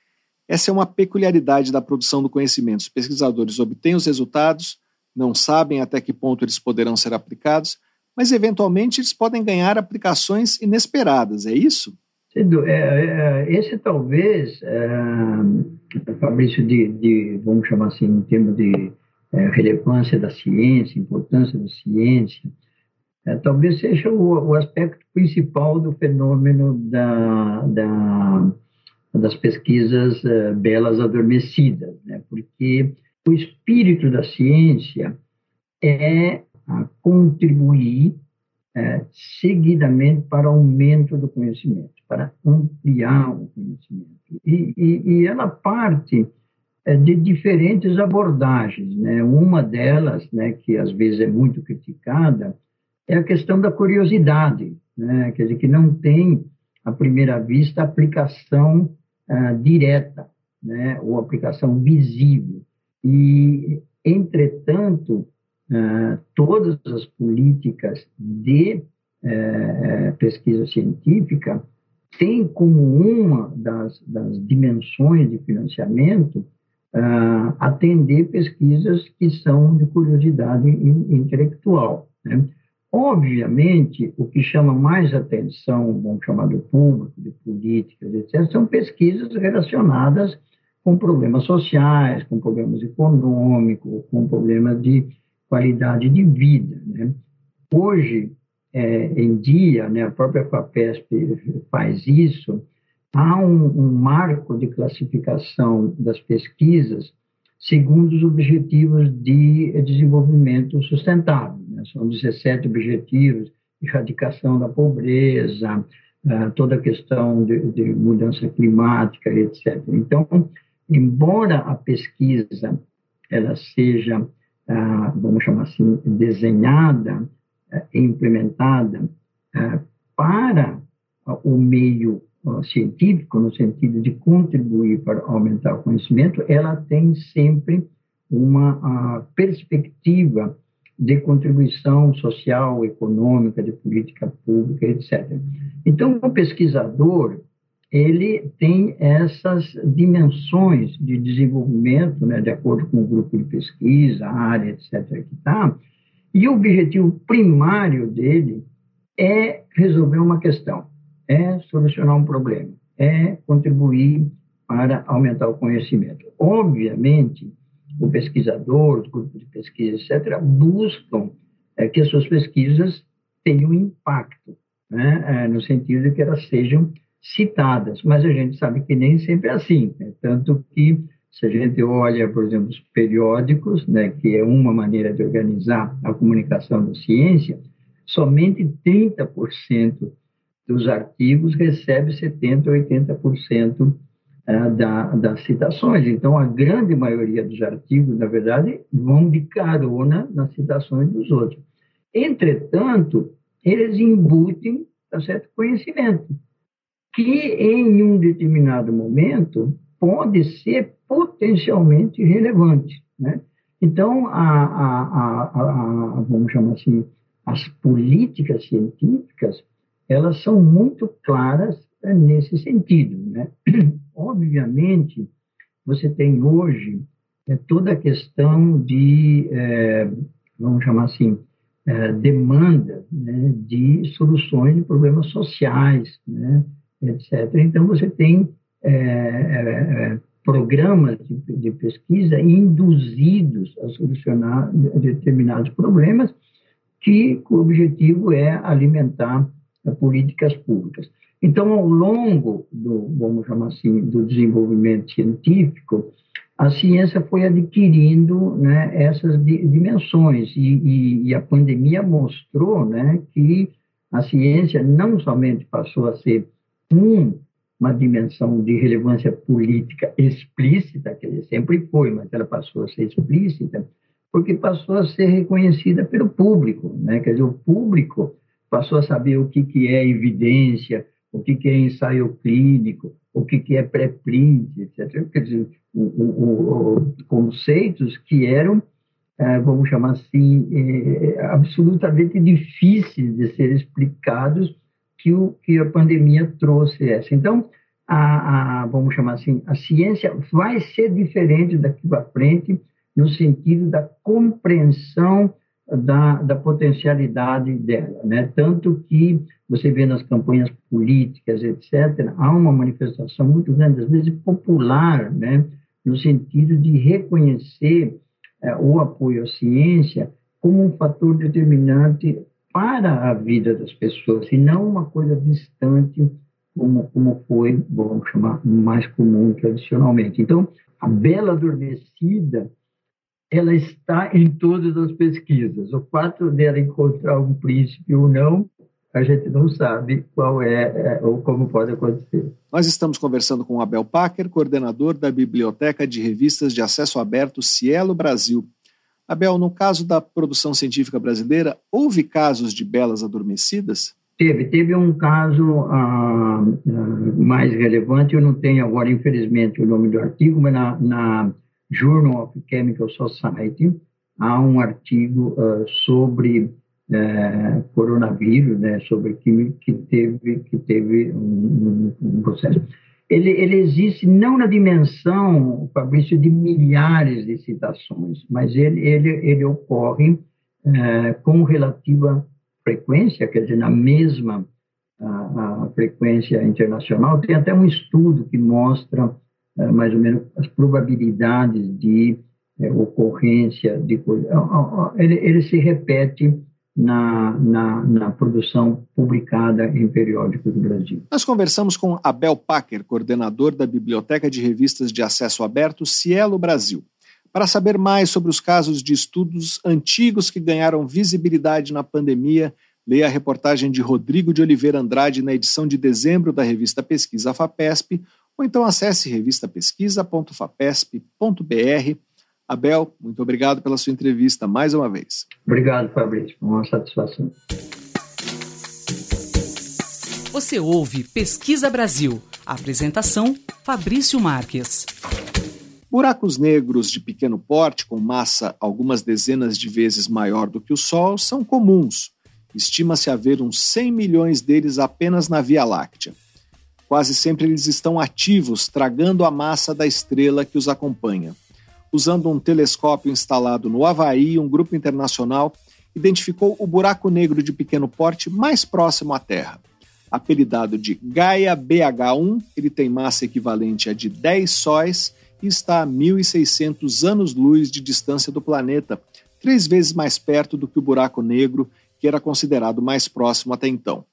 Essa é uma peculiaridade da produção do conhecimento. Os pesquisadores obtêm os resultados, não sabem até que ponto eles poderão ser aplicados, mas eventualmente eles podem ganhar aplicações inesperadas, é isso? É, é, esse talvez, é, Fabrício, de, de, vamos chamar assim, em termos de é, relevância da ciência, importância da ciência, é, talvez seja o, o, aspecto principal do fenômeno da, da, das pesquisas belas adormecidas, né? porque o espírito da ciência é contribuir é, seguidamente para aumento do conhecimento, para ampliar o conhecimento. E, e, e ela parte é, de diferentes abordagens. Né? Uma delas, né, que às vezes é muito criticada, é a questão da curiosidade, né? quer dizer, que não tem, à primeira vista, aplicação ah, direta, né? ou aplicação visível. E, entretanto, ah, todas as políticas de eh, pesquisa científica têm como uma das, das dimensões de financiamento uh, atender pesquisas que são de curiosidade intelectual. Né? Obviamente, o que chama mais atenção, vamos chamar do público, de políticas, etc., são pesquisas relacionadas com problemas sociais, com problemas econômicos, com problemas de qualidade de vida. Né? Hoje, é, em dia, né, a própria FAPESP faz isso, há um, um marco de classificação das pesquisas segundo os objetivos de desenvolvimento sustentável. Né? São 17 objetivos, erradicação da pobreza, uh, toda a questão de, de, mudança climática, etc. Então, embora a pesquisa ela seja, uh, vamos chamar assim, desenhada uh, e implementada para o meio científico, no sentido de contribuir para aumentar o conhecimento, ela tem sempre uma perspectiva de contribuição social, econômica, de política pública, etc. Então, o pesquisador ele tem essas dimensões de desenvolvimento, né, de acordo com o grupo de pesquisa, a área, etc. que está, e o objetivo primário dele é resolver uma questão é solucionar um problema, é contribuir para aumentar o conhecimento. Obviamente, o pesquisador, os grupos de pesquisa, etc., buscam é, que as suas pesquisas tenham impacto, né? é, no sentido de que elas sejam citadas, mas a gente sabe que nem sempre é assim, né? tanto que se a gente olha, por exemplo, os periódicos, né, que é uma maneira de organizar a comunicação da ciência, somente 30% dos artigos recebe 70% ou 80% ah, da, das citações. Então, a grande maioria dos artigos, na verdade, vão de carona nas citações dos outros. Entretanto, eles embutem tá certo conhecimento, que em um determinado momento pode ser potencialmente relevante. Né? Então, a, a, a, vamos chamar assim, as políticas científicas elas são muito claras é, nesse sentido. Né? Obviamente, você tem hoje é, toda a questão de, é, vamos chamar assim, é, demanda né, de soluções de problemas sociais, né, etc. Então, você tem é, é, programas de, de, pesquisa induzidos a solucionar determinados problemas que o objetivo é alimentar políticas públicas. Então, ao longo do, vamos chamar assim, do desenvolvimento científico, a ciência foi adquirindo né, essas dimensões e, e, e, a pandemia mostrou né, que a ciência não somente passou a ser um, uma dimensão de relevância política explícita, que ele sempre foi, mas ela passou a ser explícita, porque passou a ser reconhecida pelo público, né? quer dizer, o público passou a saber o que, que é evidência, o que, que é ensaio clínico, o que, que é pré-print, etc. Quer dizer, o, o, o, conceitos que eram, é, vamos chamar assim, é, absolutamente difíceis de ser explicados que, o, que a pandemia trouxe essa. Então, a, a, vamos chamar assim, a ciência vai ser diferente daqui para frente no sentido da compreensão da, da potencialidade dela, né? Tanto que você vê nas campanhas políticas, etc., há uma manifestação muito grande, às vezes popular, né? No sentido de reconhecer é, o apoio à ciência como um fator determinante para a vida das pessoas, e não uma coisa distante como, como foi, vamos chamar, mais comum tradicionalmente. Então, a bela adormecida ela está em todas as pesquisas. O fato dela encontrar um príncipe ou não, a gente não sabe qual é, é ou como pode acontecer. Nós estamos conversando com Abel Packer, coordenador da Biblioteca de Revistas de Acesso Aberto Cielo Brasil. Abel, no caso da produção científica brasileira, houve casos de belas adormecidas? Teve, teve um caso ah, ah mais relevante, eu não tenho agora, infelizmente, o nome do artigo, mas na, na Journal of Chemical Society, há um artigo uh, sobre uh, coronavírus, né, sobre química, que teve, que teve um, um, processo. Ele, ele, existe não na dimensão, Fabrício, de milhares de citações, mas ele, ele, ele ocorre uh, com relativa frequência, quer dizer, na mesma a, a frequência internacional. Tem até um estudo que mostra é, mais ou menos as probabilidades de é, ocorrência de coisa. Ele, ele se repete na, na, na, produção publicada em periódicos do Brasil. Nós conversamos com Abel Packer, coordenador da Biblioteca de Revistas de Acesso Aberto Cielo Brasil, para saber mais sobre os casos de estudos antigos que ganharam visibilidade na pandemia. Leia a reportagem de Rodrigo de Oliveira Andrade na edição de dezembro da revista Pesquisa FAPESP ou então acesse revistapesquisa.fapesp.br. Abel, muito obrigado pela sua entrevista mais uma vez. Obrigado, Fabrício. Uma satisfação. Você ouve Pesquisa Brasil. apresentação: Fabrício Marques. Buracos negros de pequeno porte, com massa algumas dezenas de vezes maior do que o Sol, são comuns. Estima-se haver uns 100 milhões deles apenas na Via Láctea. Quase sempre eles estão ativos, tragando a massa da estrela que os acompanha. Usando um telescópio instalado no Havaí, um grupo internacional identificou o buraco negro de pequeno porte mais próximo à Terra. Apelidado de Gaia BH1, ele tem massa equivalente a de 10 sóis e está a 1.600 anos-luz de distância do planeta, três vezes mais perto do que o buraco negro, que era considerado mais próximo até então.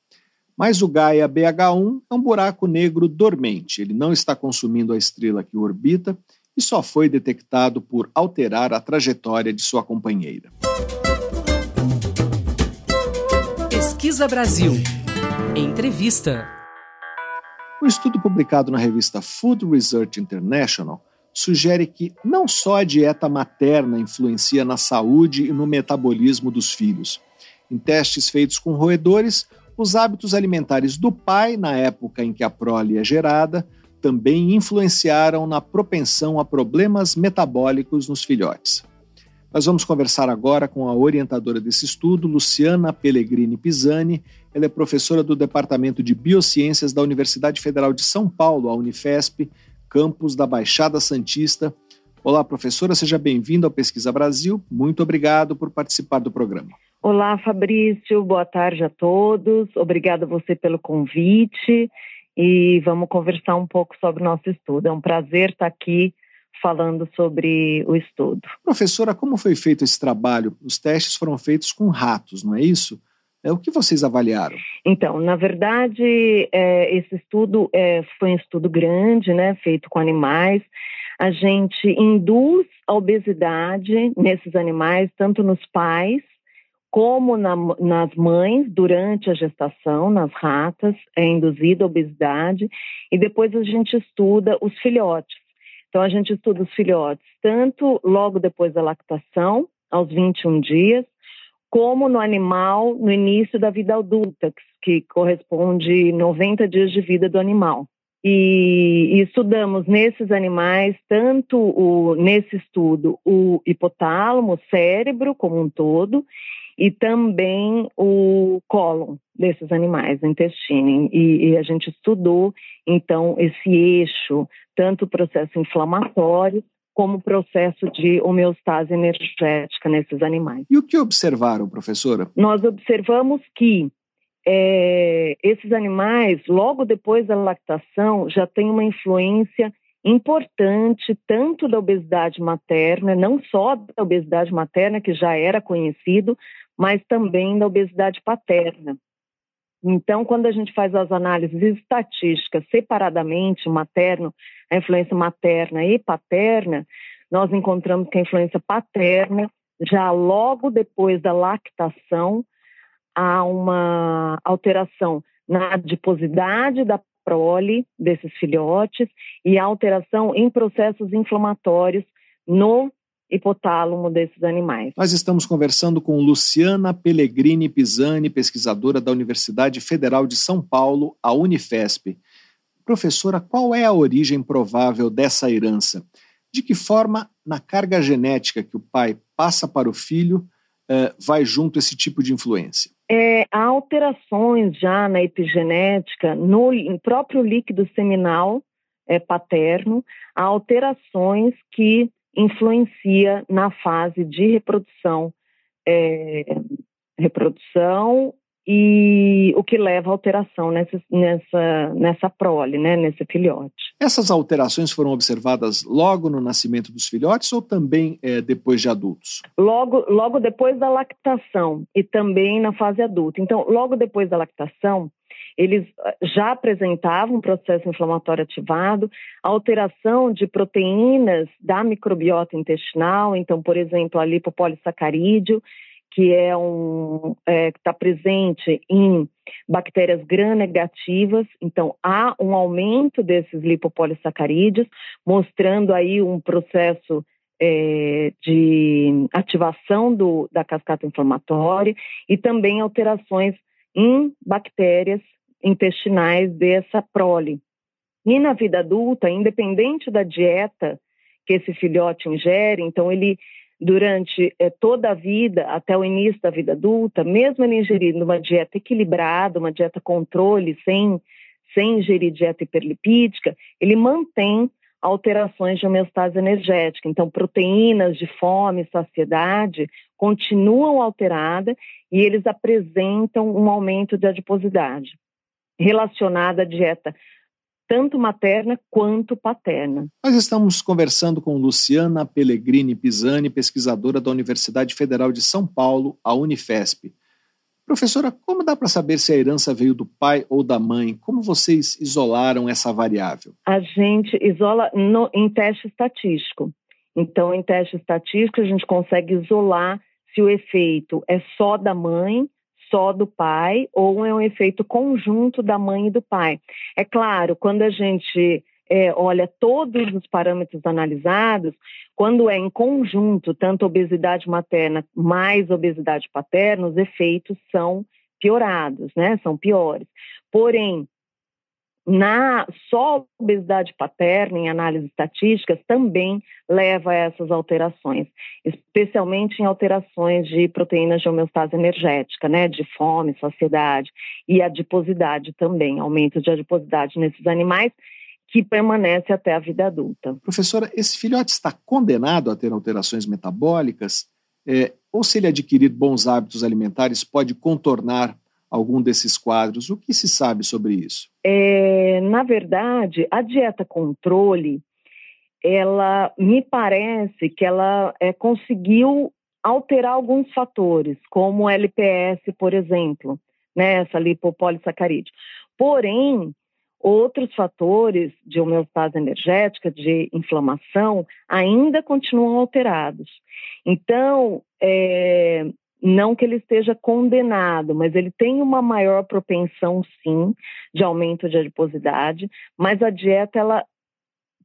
Mas o Gaia BH1 é um buraco negro dormente. Ele não está consumindo a estrela que o orbita e só foi detectado por alterar a trajetória de sua companheira. Pesquisa Brasil. Entrevista. Um estudo publicado na revista Food Research International sugere que não só a dieta materna influencia na saúde e no metabolismo dos filhos. Em testes feitos com roedores, os hábitos alimentares do pai, na época em que a prole é gerada, também influenciaram na propensão a problemas metabólicos nos filhotes. Nós vamos conversar agora com a orientadora desse estudo, Luciana Pellegrini Pisani. Ela é professora do Departamento de Biociências da Universidade Federal de São Paulo, a Unifesp, campus da Baixada Santista. Olá, professora, seja bem-vinda ao Pesquisa Brasil. Muito obrigado por participar do programa. Olá, Fabrício, boa tarde a todos. Obrigada a você pelo convite e vamos conversar um pouco sobre o nosso estudo. É um prazer estar aqui falando sobre o estudo. Professora, como foi feito esse trabalho? Os testes foram feitos com ratos, não é isso? É o que vocês avaliaram? Então, na verdade, é, esse estudo é, foi um estudo grande, né, feito com animais. A gente induz a obesidade nesses animais, tanto nos pais como na, nas mães durante a gestação, nas ratas, é induzida a obesidade, e depois a gente estuda os filhotes. Então, a gente estuda os filhotes tanto logo depois da lactação, aos 21 dias, como no animal no início da vida adulta, que corresponde 90 dias de vida do animal. E, e estudamos nesses animais, tanto o, nesse estudo, o hipotálamo, o cérebro como um todo, e também o cólon desses animais, o intestino. E, e, a gente estudou, então, esse eixo, tanto o processo inflamatório como o processo de homeostase energética nesses animais. E o que observaram, professora? Nós observamos que é, esses animais, logo depois da lactação, já têm uma influência importante tanto da obesidade materna, não só da obesidade materna, que já era conhecido, mas também da obesidade paterna. Então, quando a gente faz as análises estatísticas separadamente, materno, a influência materna e paterna, nós encontramos que a influência paterna, já logo depois da lactação, há uma alteração na adiposidade da prole desses filhotes e alteração em processos inflamatórios no hipotálamo desses animais. Nós estamos conversando com Luciana Pellegrini Pisani, pesquisadora da Universidade Federal de São Paulo, a Unifesp. Professora, qual é a origem provável dessa herança? De que forma, na carga genética que o pai passa para o filho, eh, vai junto esse tipo de influência? É, há alterações já na epigenética, no próprio líquido seminal é, paterno, há alterações que influencia na fase de reprodução, é, reprodução e o que leva à alteração nessa, nessa, nessa prole, né, nesse filhote. Essas alterações foram observadas logo no nascimento dos filhotes ou também é, depois de adultos? Logo, logo depois da lactação e também na fase adulta. Então, logo depois da lactação, eles ah, já apresentavam um processo inflamatório ativado, alteração de proteínas da microbiota intestinal, então, por exemplo, a lipopolissacarídeo, que é um é, que está presente em bactérias gram-negativas, então há um aumento desses lipopolissacarídeos, mostrando aí um processo é, de ativação do, da cascata inflamatória e também alterações em bactérias intestinais dessa prole. E na vida adulta, independente da dieta que esse filhote ingere, então ele durante eh, toda a vida, até o início da vida adulta, mesmo ele ingerindo uma dieta equilibrada, uma dieta controle, sem, sem ingerir dieta hiperlipídica, ele mantém alterações de homeostase energética. Então, proteínas de fome, saciedade continuam alteradas e eles apresentam um aumento de adiposidade relacionada à dieta tanto materna quanto paterna. Nós estamos conversando com Luciana Pellegrini Pisani, pesquisadora da Universidade Federal de São Paulo, a Unifesp. Professora, como dá para saber se a herança veio do pai ou da mãe? Como vocês isolaram essa variável? A gente isola no, em teste estatístico. Então, em teste estatístico, a gente consegue isolar se o efeito é só da mãe só do pai ou é um efeito conjunto da mãe e do pai. É claro, quando a gente é, olha todos os parâmetros analisados, quando é em conjunto, tanto obesidade materna mais obesidade paterna, os efeitos são piorados, né? São piores. Porém, na só obesidade paterna, em análises estatísticas, também leva a essas alterações, especialmente em alterações de proteínas de homeostase energética, né, de fome, saciedade e adiposidade também, aumento de adiposidade nesses animais, que permanece até a vida adulta. Professora, esse filhote está condenado a ter alterações metabólicas? É, ou se ele adquirir bons hábitos alimentares, pode contornar algum desses quadros? O que se sabe sobre isso? É, na verdade, a dieta controle, ela me parece que ela é, conseguiu alterar alguns fatores, como o LPS, por exemplo, né, essa lipopolissacarídeo. Porém, outros fatores de homeostase energética, de inflamação, ainda continuam alterados. Então, é, não que ele esteja condenado, mas ele tem uma maior propensão, sim, de aumento de adiposidade, mas a dieta, ela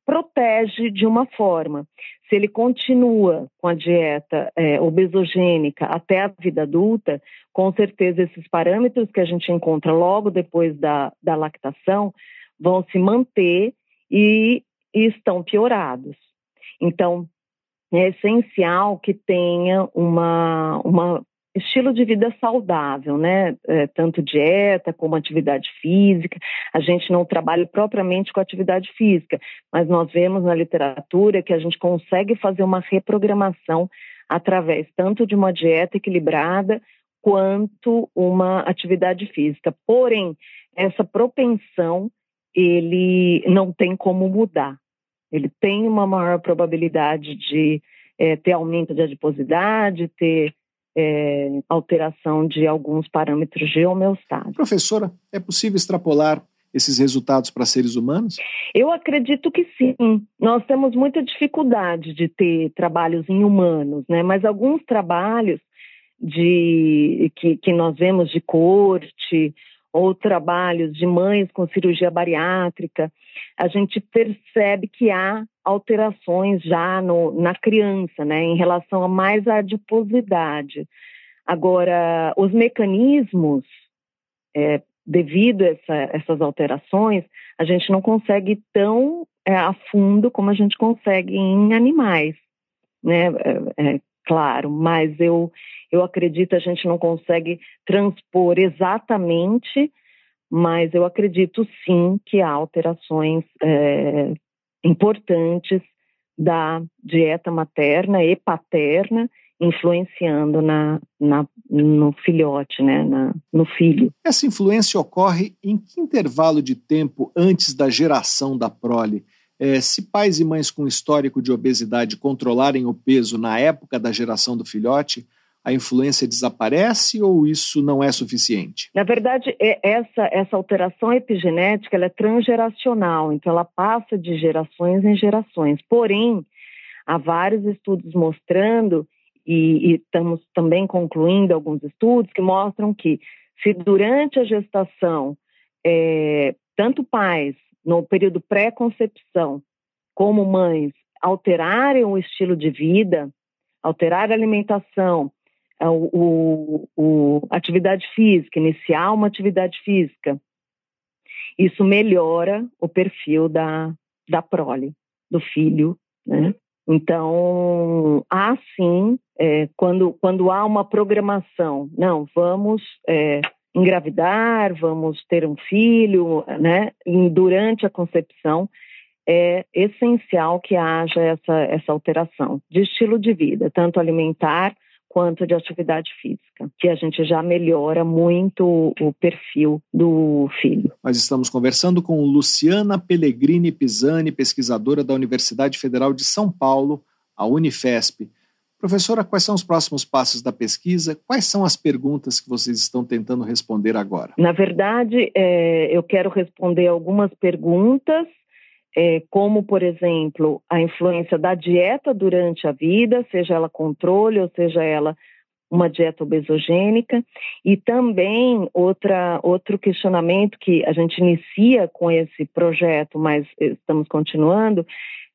protege de uma forma. Se ele continua com a dieta é, obesogênica até a vida adulta, com certeza esses parâmetros que a gente encontra logo depois da, da lactação vão se manter e, e estão piorados. Então, é essencial que tenha uma, uma estilo de vida saudável, né? É, tanto dieta como atividade física. A gente não trabalha propriamente com atividade física, mas nós vemos na literatura que a gente consegue fazer uma reprogramação através tanto de uma dieta equilibrada quanto uma atividade física. Porém, essa propensão ele não tem como mudar. Ele tem uma maior probabilidade de é, ter aumento de adiposidade, ter é, alteração de alguns parâmetros de homeostase. Professora, é possível extrapolar esses resultados para seres humanos? Eu acredito que sim. Nós temos muita dificuldade de ter trabalhos em humanos, né? Mas alguns trabalhos de que, que nós vemos de corte ou trabalhos de mães com cirurgia bariátrica, a gente percebe que há alterações já no, na criança, né, em relação a mais adiposidade. Agora, os mecanismos, é, devido a essa, essas alterações, a gente não consegue tão é, a fundo como a gente consegue em animais, né? É, é claro, mas eu, eu acredito a gente não consegue transpor exatamente, mas eu acredito sim que há alterações é, importantes da dieta materna e paterna influenciando na, na, no filhote, né, na, no filho. Essa influência ocorre em que intervalo de tempo antes da geração da prole? É, se pais e mães com histórico de obesidade controlarem o peso na época da geração do filhote, a influência desaparece ou isso não é suficiente? Na verdade, é, essa, essa alteração epigenética é transgeracional, então ela passa de gerações em gerações. Porém, há vários estudos mostrando, e, e estamos também concluindo alguns estudos, que mostram que se durante a gestação, é, tanto pais no período pré-concepção, como mães, alterarem o estilo de vida, alterar a alimentação, o, o, o, atividade física, iniciar uma atividade física, isso melhora o perfil da, da prole, do filho, né? Então, há sim, é, quando, quando há uma programação, não, vamos é, engravidar, vamos ter um filho, né? E durante a concepção é essencial que haja essa, essa alteração de estilo de vida, tanto alimentar quanto de atividade física, que a gente já melhora muito o perfil do filho. Nós estamos conversando com Luciana Pellegrini Pisani, pesquisadora da Universidade Federal de São Paulo, a Unifesp. Professora, quais são os próximos passos da pesquisa? Quais são as perguntas que vocês estão tentando responder agora? Na verdade, é, eu quero responder algumas perguntas, é, como, por exemplo, a influência da dieta durante a vida, seja ela controle ou seja ela uma dieta obesogênica, e também outra, outro questionamento que a gente inicia com esse projeto, mas estamos continuando,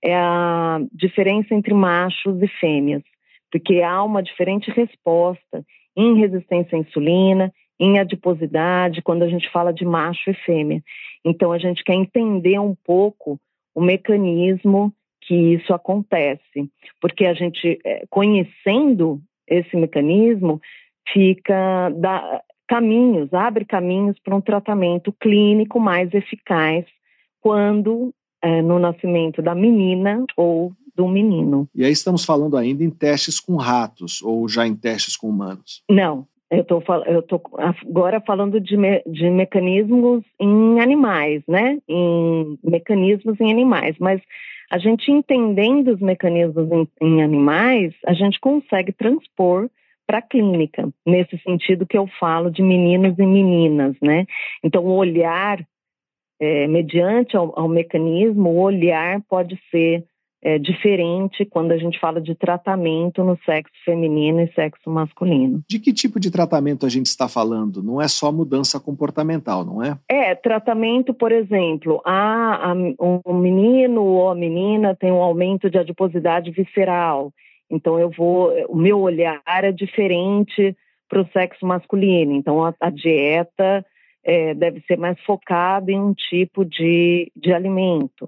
é a diferença entre machos e fêmeas porque há uma diferente resposta em resistência à insulina, em adiposidade, quando a gente fala de macho e fêmea. Então, a gente quer entender um pouco o mecanismo que isso acontece, porque a gente, é, conhecendo esse mecanismo, fica caminhos, abre caminhos para um tratamento clínico mais eficaz quando é, no nascimento da menina ou do menino. E aí estamos falando ainda em testes com ratos ou já em testes com humanos? Não, eu estou tô agora falando de, me, de mecanismos em animais, né? Em mecanismos em animais, mas a gente entendendo os mecanismos em, em animais, a gente consegue transpor para a clínica, nesse sentido que eu falo de meninos e meninas, né? Então, o olhar, é, mediante ao, ao mecanismo, o olhar pode ser é, diferente quando a gente fala de tratamento no sexo feminino e sexo masculino. De que tipo de tratamento a gente está falando? Não é só mudança comportamental, não é? É, tratamento, por exemplo, a, a, o menino ou a menina tem um aumento de adiposidade visceral. Então eu vou, o meu olhar é diferente para o sexo masculino. Então a, a dieta é, deve ser mais focada em um tipo de, de alimento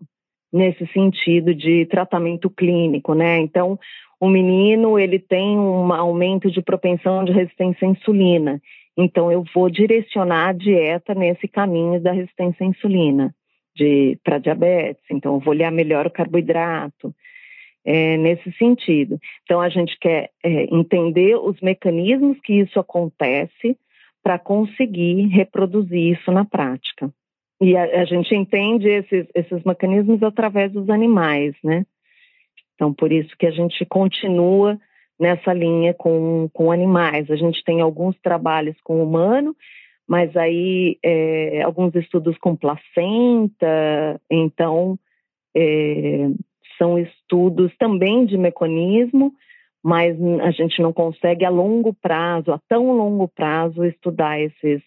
nesse sentido de tratamento clínico, né? Então, o menino ele tem um aumento de propensão de resistência à insulina. Então, eu vou direcionar a dieta nesse caminho da resistência à insulina para diabetes. Então, eu vou olhar melhor o carboidrato, é, nesse sentido. Então, a gente quer é, entender os mecanismos que isso acontece para conseguir reproduzir isso na prática. E a, a gente entende esses, esses mecanismos através dos animais, né? Então, por isso que a gente continua nessa linha com, com animais. A gente tem alguns trabalhos com humano, mas aí é, alguns estudos com placenta, então é, são estudos também de mecanismo, mas a gente não consegue a longo prazo, a tão longo prazo, estudar esses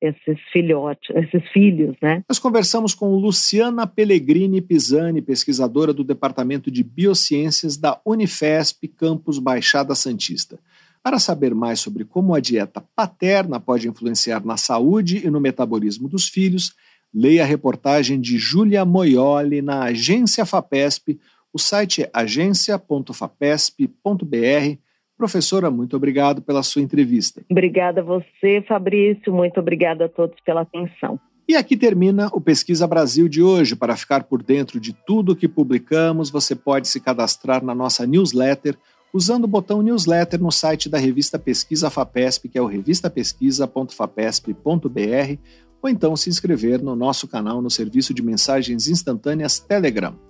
esses filhotes, esses filhos, né? Nós conversamos com Luciana Pellegrini Pisani, pesquisadora do Departamento de Biociências da Unifesp, campus Baixada Santista. Para saber mais sobre como a dieta paterna pode influenciar na saúde e no metabolismo dos filhos, leia a reportagem de Júlia Moioli na Agência FAPESP. O site é agência.fapesp.br Professora, muito obrigado pela sua entrevista. Obrigada a você, Fabrício. Muito obrigada a todos pela atenção. E aqui termina o Pesquisa Brasil de hoje. Para ficar por dentro de tudo que publicamos, você pode se cadastrar na nossa newsletter usando o botão newsletter no site da revista Pesquisa FAPESP, que é o revistapesquisa.fapesp.br, ou então se inscrever no nosso canal no serviço de mensagens instantâneas Telegram.